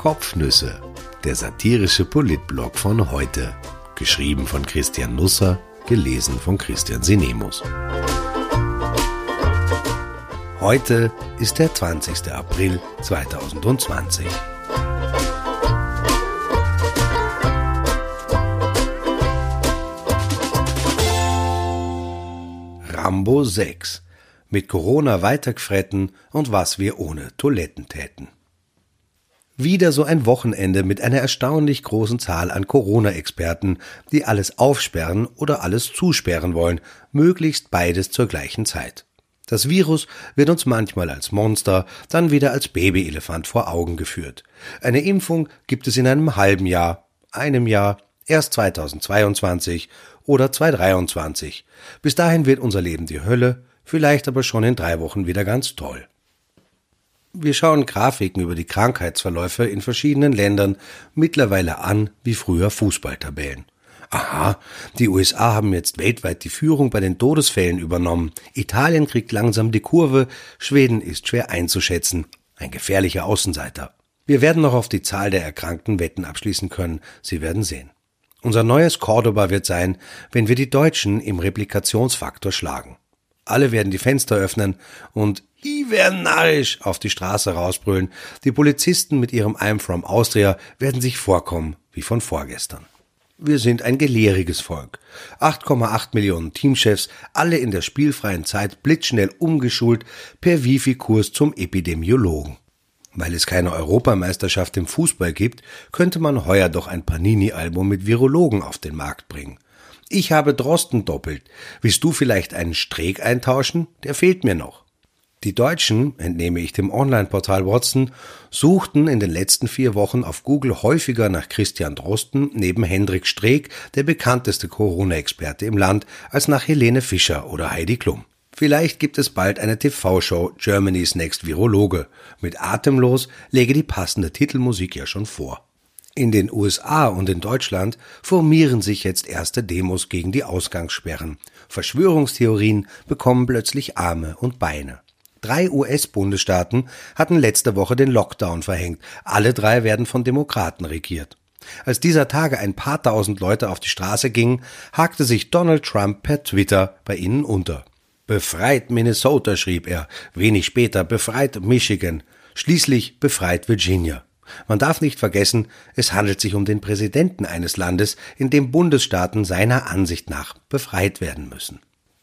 Kopfnüsse, der satirische Politblog von heute. Geschrieben von Christian Nusser, gelesen von Christian Sinemus. Heute ist der 20. April 2020. Rambo 6. Mit Corona weitergefretten und was wir ohne Toiletten täten. Wieder so ein Wochenende mit einer erstaunlich großen Zahl an Corona-Experten, die alles aufsperren oder alles zusperren wollen, möglichst beides zur gleichen Zeit. Das Virus wird uns manchmal als Monster, dann wieder als Babyelefant vor Augen geführt. Eine Impfung gibt es in einem halben Jahr, einem Jahr, erst 2022 oder 2023. Bis dahin wird unser Leben die Hölle, vielleicht aber schon in drei Wochen wieder ganz toll. Wir schauen Grafiken über die Krankheitsverläufe in verschiedenen Ländern mittlerweile an wie früher Fußballtabellen. Aha, die USA haben jetzt weltweit die Führung bei den Todesfällen übernommen. Italien kriegt langsam die Kurve, Schweden ist schwer einzuschätzen. Ein gefährlicher Außenseiter. Wir werden noch auf die Zahl der Erkrankten Wetten abschließen können. Sie werden sehen. Unser neues Cordoba wird sein, wenn wir die Deutschen im Replikationsfaktor schlagen. Alle werden die Fenster öffnen und Narrisch auf die Straße rausbrüllen. Die Polizisten mit ihrem I'm from Austria werden sich vorkommen wie von vorgestern. Wir sind ein gelehriges Volk. 8,8 Millionen Teamchefs, alle in der spielfreien Zeit blitzschnell umgeschult per Wifi-Kurs zum Epidemiologen. Weil es keine Europameisterschaft im Fußball gibt, könnte man heuer doch ein Panini-Album mit Virologen auf den Markt bringen. Ich habe Drosten doppelt. Willst du vielleicht einen Streeck eintauschen? Der fehlt mir noch. Die Deutschen, entnehme ich dem Online-Portal Watson, suchten in den letzten vier Wochen auf Google häufiger nach Christian Drosten neben Hendrik Streeck, der bekannteste Corona-Experte im Land, als nach Helene Fischer oder Heidi Klum. Vielleicht gibt es bald eine TV-Show Germany's Next Virologe. Mit Atemlos lege die passende Titelmusik ja schon vor. In den USA und in Deutschland formieren sich jetzt erste Demos gegen die Ausgangssperren. Verschwörungstheorien bekommen plötzlich Arme und Beine. Drei US-Bundesstaaten hatten letzte Woche den Lockdown verhängt. Alle drei werden von Demokraten regiert. Als dieser Tage ein paar tausend Leute auf die Straße gingen, hakte sich Donald Trump per Twitter bei ihnen unter. Befreit Minnesota, schrieb er, wenig später befreit Michigan, schließlich befreit Virginia. Man darf nicht vergessen, es handelt sich um den Präsidenten eines Landes, in dem Bundesstaaten seiner Ansicht nach befreit werden müssen.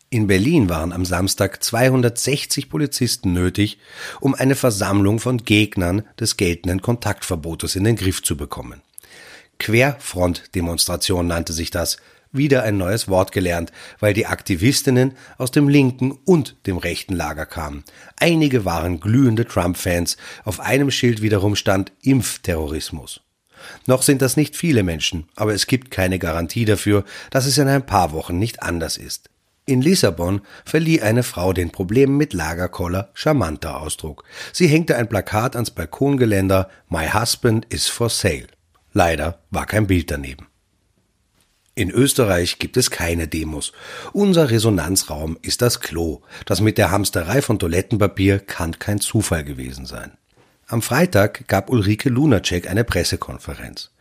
In Berlin waren am Samstag 260 Polizisten nötig, um eine Versammlung von Gegnern des geltenden Kontaktverbotes in den Griff zu bekommen. Querfrontdemonstration nannte sich das, wieder ein neues Wort gelernt, weil die Aktivistinnen aus dem linken und dem rechten Lager kamen. Einige waren glühende Trump-Fans, auf einem Schild wiederum stand Impfterrorismus. Noch sind das nicht viele Menschen, aber es gibt keine Garantie dafür, dass es in ein paar Wochen nicht anders ist. In Lissabon verlieh eine Frau den Problemen mit Lagerkoller charmanter Ausdruck. Sie hängte ein Plakat ans Balkongeländer My husband is for sale. Leider war kein Bild daneben. In Österreich gibt es keine Demos. Unser Resonanzraum ist das Klo. Das mit der Hamsterei von Toilettenpapier kann kein Zufall gewesen sein. Am Freitag gab Ulrike Lunacek eine Pressekonferenz.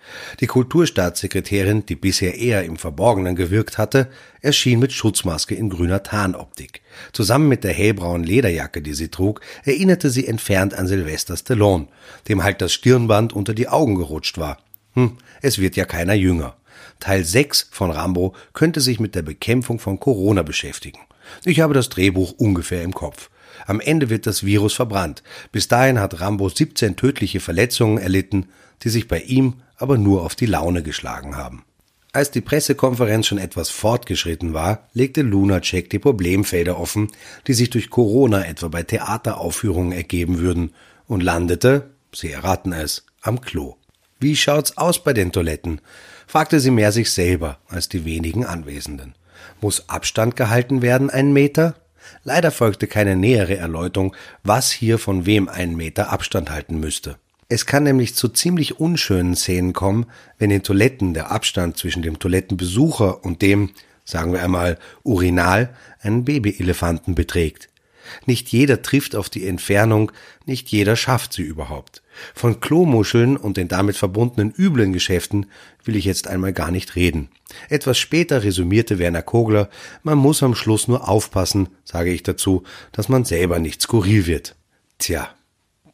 Die Kulturstaatssekretärin, die bisher eher im Verborgenen gewirkt hatte, erschien mit Schutzmaske in grüner Tarnoptik. Zusammen mit der hellbraunen Lederjacke, die sie trug, erinnerte sie entfernt an Sylvester Stallone, dem halt das Stirnband unter die Augen gerutscht war. Hm, es wird ja keiner jünger. Teil 6 von Rambo könnte sich mit der Bekämpfung von Corona beschäftigen. Ich habe das Drehbuch ungefähr im Kopf. Am Ende wird das Virus verbrannt. Bis dahin hat Rambo 17 tödliche Verletzungen erlitten, die sich bei ihm aber nur auf die Laune geschlagen haben. Als die Pressekonferenz schon etwas fortgeschritten war, legte Lunacek die Problemfelder offen, die sich durch Corona etwa bei Theateraufführungen ergeben würden, und landete, Sie erraten es, am Klo. Wie schaut's aus bei den Toiletten? fragte sie mehr sich selber als die wenigen Anwesenden. Muss Abstand gehalten werden, einen Meter? Leider folgte keine nähere Erläuterung, was hier von wem einen Meter Abstand halten müsste. Es kann nämlich zu ziemlich unschönen Szenen kommen, wenn in Toiletten der Abstand zwischen dem Toilettenbesucher und dem, sagen wir einmal, Urinal einen Babyelefanten beträgt. Nicht jeder trifft auf die Entfernung, nicht jeder schafft sie überhaupt. Von Klomuscheln und den damit verbundenen üblen Geschäften will ich jetzt einmal gar nicht reden. Etwas später resümierte Werner Kogler, man muss am Schluss nur aufpassen, sage ich dazu, dass man selber nicht skurril wird. Tja,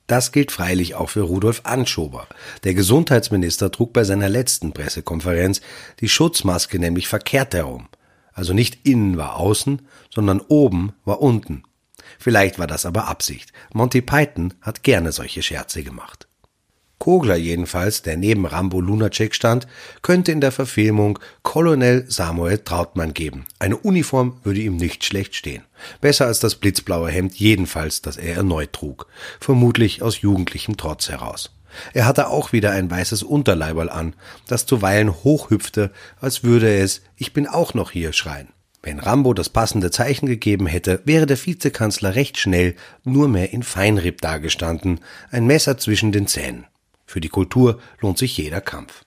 das gilt freilich auch für Rudolf Anschober. Der Gesundheitsminister trug bei seiner letzten Pressekonferenz die Schutzmaske nämlich verkehrt herum. Also nicht innen war außen, sondern oben war unten. Vielleicht war das aber Absicht. Monty Python hat gerne solche Scherze gemacht. Kogler jedenfalls, der neben Rambo Lunacek stand, könnte in der Verfilmung Colonel Samuel Trautmann geben. Eine Uniform würde ihm nicht schlecht stehen. Besser als das blitzblaue Hemd jedenfalls, das er erneut trug. Vermutlich aus jugendlichem Trotz heraus. Er hatte auch wieder ein weißes Unterleiberl an, das zuweilen hochhüpfte, als würde es Ich bin auch noch hier schreien. Wenn Rambo das passende Zeichen gegeben hätte, wäre der Vizekanzler recht schnell nur mehr in Feinripp dagestanden, ein Messer zwischen den Zähnen. Für die Kultur lohnt sich jeder Kampf.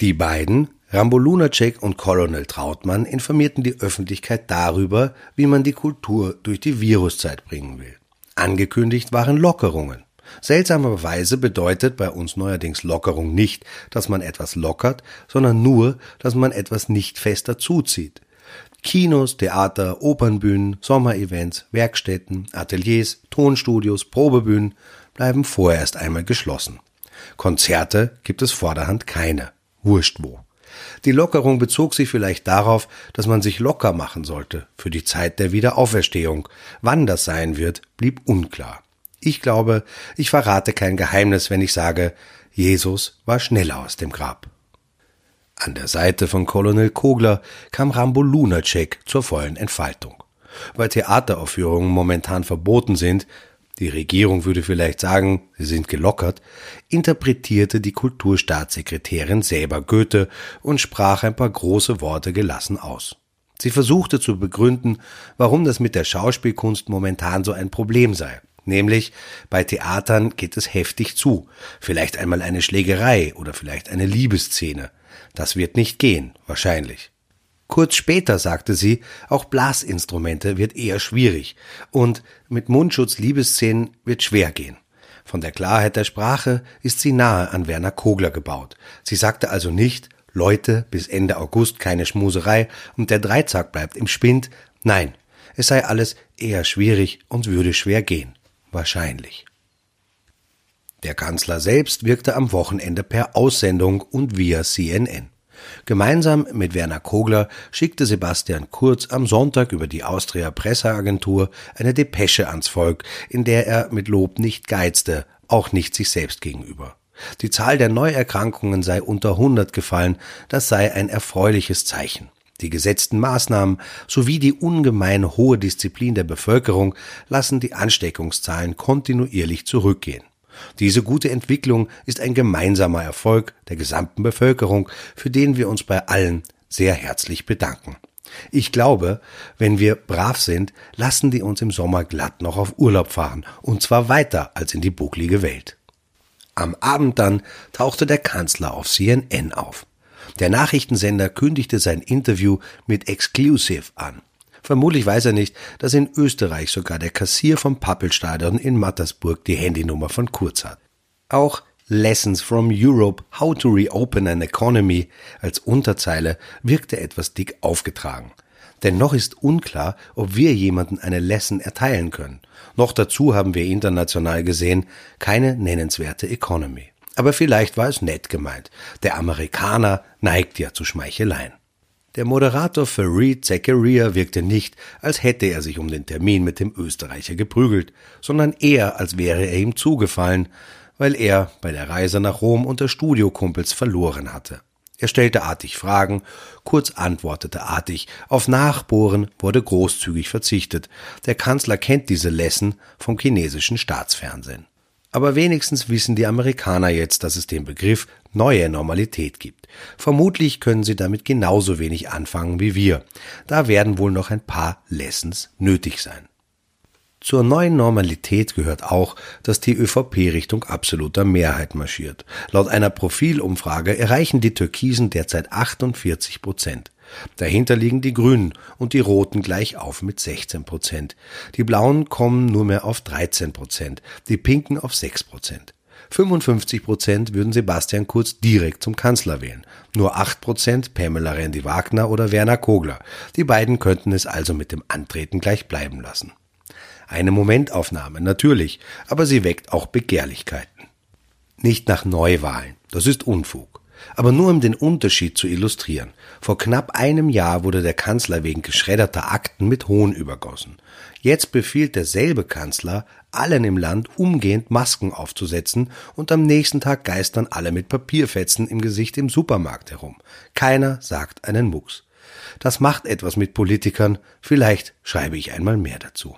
Die beiden, Rambo Lunacek und Colonel Trautmann, informierten die Öffentlichkeit darüber, wie man die Kultur durch die Viruszeit bringen will. Angekündigt waren Lockerungen. Seltsamerweise bedeutet bei uns neuerdings Lockerung nicht, dass man etwas lockert, sondern nur, dass man etwas nicht fester zuzieht. Kinos, Theater, Opernbühnen, Sommerevents, Werkstätten, Ateliers, Tonstudios, Probebühnen bleiben vorerst einmal geschlossen. Konzerte gibt es vorderhand keine. Wurscht wo. Die Lockerung bezog sich vielleicht darauf, dass man sich locker machen sollte für die Zeit der Wiederauferstehung. Wann das sein wird, blieb unklar. Ich glaube, ich verrate kein Geheimnis, wenn ich sage, Jesus war schneller aus dem Grab. An der Seite von Colonel Kogler kam Rambo Lunacek zur vollen Entfaltung. Weil Theateraufführungen momentan verboten sind, die Regierung würde vielleicht sagen, sie sind gelockert, interpretierte die Kulturstaatssekretärin selber Goethe und sprach ein paar große Worte gelassen aus. Sie versuchte zu begründen, warum das mit der Schauspielkunst momentan so ein Problem sei. Nämlich, bei Theatern geht es heftig zu. Vielleicht einmal eine Schlägerei oder vielleicht eine Liebesszene. Das wird nicht gehen, wahrscheinlich. Kurz später sagte sie, auch Blasinstrumente wird eher schwierig und mit Mundschutz Liebesszenen wird schwer gehen. Von der Klarheit der Sprache ist sie nahe an Werner Kogler gebaut. Sie sagte also nicht, Leute, bis Ende August keine Schmuserei und der Dreizack bleibt im Spind. Nein, es sei alles eher schwierig und würde schwer gehen. Wahrscheinlich. Der Kanzler selbst wirkte am Wochenende per Aussendung und via CNN. Gemeinsam mit Werner Kogler schickte Sebastian Kurz am Sonntag über die Austria Presseagentur eine Depesche ans Volk, in der er mit Lob nicht geizte, auch nicht sich selbst gegenüber. Die Zahl der Neuerkrankungen sei unter 100 gefallen, das sei ein erfreuliches Zeichen. Die gesetzten Maßnahmen sowie die ungemein hohe Disziplin der Bevölkerung lassen die Ansteckungszahlen kontinuierlich zurückgehen. Diese gute Entwicklung ist ein gemeinsamer Erfolg der gesamten Bevölkerung, für den wir uns bei allen sehr herzlich bedanken. Ich glaube, wenn wir brav sind, lassen die uns im Sommer glatt noch auf Urlaub fahren, und zwar weiter als in die bucklige Welt. Am Abend dann tauchte der Kanzler auf CNN auf. Der Nachrichtensender kündigte sein Interview mit Exclusive an. Vermutlich weiß er nicht, dass in Österreich sogar der Kassier vom Pappelstadion in Mattersburg die Handynummer von Kurz hat. Auch Lessons from Europe, How to Reopen an Economy als Unterzeile wirkte etwas dick aufgetragen. Denn noch ist unklar, ob wir jemanden eine Lesson erteilen können. Noch dazu haben wir international gesehen keine nennenswerte Economy. Aber vielleicht war es nett gemeint. Der Amerikaner neigt ja zu Schmeicheleien. Der Moderator Fareed Zakaria wirkte nicht, als hätte er sich um den Termin mit dem Österreicher geprügelt, sondern eher, als wäre er ihm zugefallen, weil er bei der Reise nach Rom unter Studiokumpels verloren hatte. Er stellte artig Fragen, kurz antwortete artig, auf Nachbohren wurde großzügig verzichtet. Der Kanzler kennt diese Lessen vom chinesischen Staatsfernsehen. Aber wenigstens wissen die Amerikaner jetzt, dass es den Begriff neue Normalität gibt. Vermutlich können sie damit genauso wenig anfangen wie wir. Da werden wohl noch ein paar Lessons nötig sein. Zur neuen Normalität gehört auch, dass die ÖVP Richtung absoluter Mehrheit marschiert. Laut einer Profilumfrage erreichen die Türkisen derzeit 48 Prozent. Dahinter liegen die Grünen und die Roten gleich auf mit 16 Prozent. Die Blauen kommen nur mehr auf 13 Prozent, die Pinken auf 6 Prozent. 55 Prozent würden Sebastian Kurz direkt zum Kanzler wählen. Nur 8 Prozent Pamela Rendi-Wagner oder Werner Kogler. Die beiden könnten es also mit dem Antreten gleich bleiben lassen. Eine Momentaufnahme, natürlich, aber sie weckt auch Begehrlichkeiten. Nicht nach Neuwahlen, das ist Unfug. Aber nur um den Unterschied zu illustrieren. Vor knapp einem Jahr wurde der Kanzler wegen geschredderter Akten mit Hohn übergossen. Jetzt befiehlt derselbe Kanzler, allen im Land umgehend Masken aufzusetzen und am nächsten Tag geistern alle mit Papierfetzen im Gesicht im Supermarkt herum. Keiner sagt einen Mucks. Das macht etwas mit Politikern, vielleicht schreibe ich einmal mehr dazu.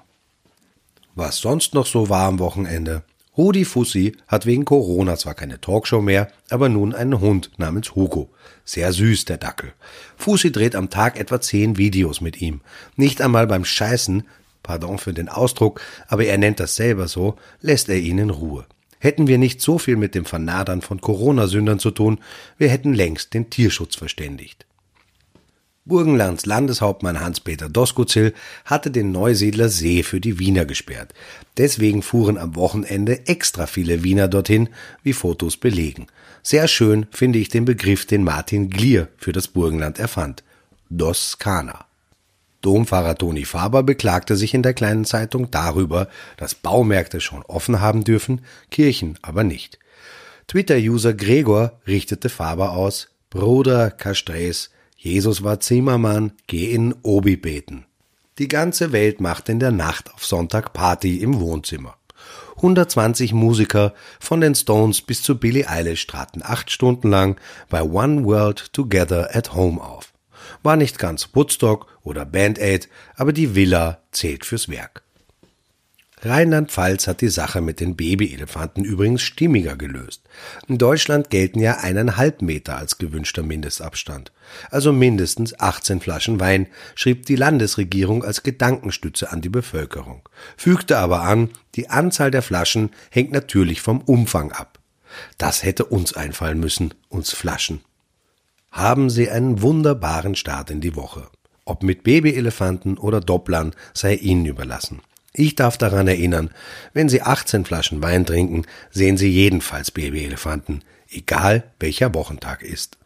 Was sonst noch so war am Wochenende? Rudi Fussi hat wegen Corona zwar keine Talkshow mehr, aber nun einen Hund namens Hugo. Sehr süß, der Dackel. Fussi dreht am Tag etwa zehn Videos mit ihm. Nicht einmal beim Scheißen, pardon für den Ausdruck, aber er nennt das selber so, lässt er ihn in Ruhe. Hätten wir nicht so viel mit dem Vernadern von Corona-Sündern zu tun, wir hätten längst den Tierschutz verständigt. Burgenlands Landeshauptmann Hans-Peter Doskozil hatte den Neusiedler See für die Wiener gesperrt. Deswegen fuhren am Wochenende extra viele Wiener dorthin, wie Fotos belegen. Sehr schön finde ich den Begriff, den Martin Glier für das Burgenland erfand. Doskana. Domfahrer Toni Faber beklagte sich in der kleinen Zeitung darüber, dass Baumärkte schon offen haben dürfen, Kirchen aber nicht. Twitter-User Gregor richtete Faber aus, Bruder Castres, Jesus war Zimmermann, geh in Obi beten. Die ganze Welt macht in der Nacht auf Sonntag Party im Wohnzimmer. 120 Musiker von den Stones bis zu Billie Eilish traten acht Stunden lang bei One World Together at Home auf. War nicht ganz Woodstock oder Band Aid, aber die Villa zählt fürs Werk. Rheinland-Pfalz hat die Sache mit den Babyelefanten übrigens stimmiger gelöst. In Deutschland gelten ja eineinhalb Meter als gewünschter Mindestabstand. Also mindestens 18 Flaschen Wein, schrieb die Landesregierung als Gedankenstütze an die Bevölkerung. Fügte aber an, die Anzahl der Flaschen hängt natürlich vom Umfang ab. Das hätte uns einfallen müssen, uns Flaschen. Haben Sie einen wunderbaren Start in die Woche. Ob mit Babyelefanten oder Dopplern sei Ihnen überlassen. Ich darf daran erinnern, wenn Sie 18 Flaschen Wein trinken, sehen Sie jedenfalls Babyelefanten, egal welcher Wochentag ist.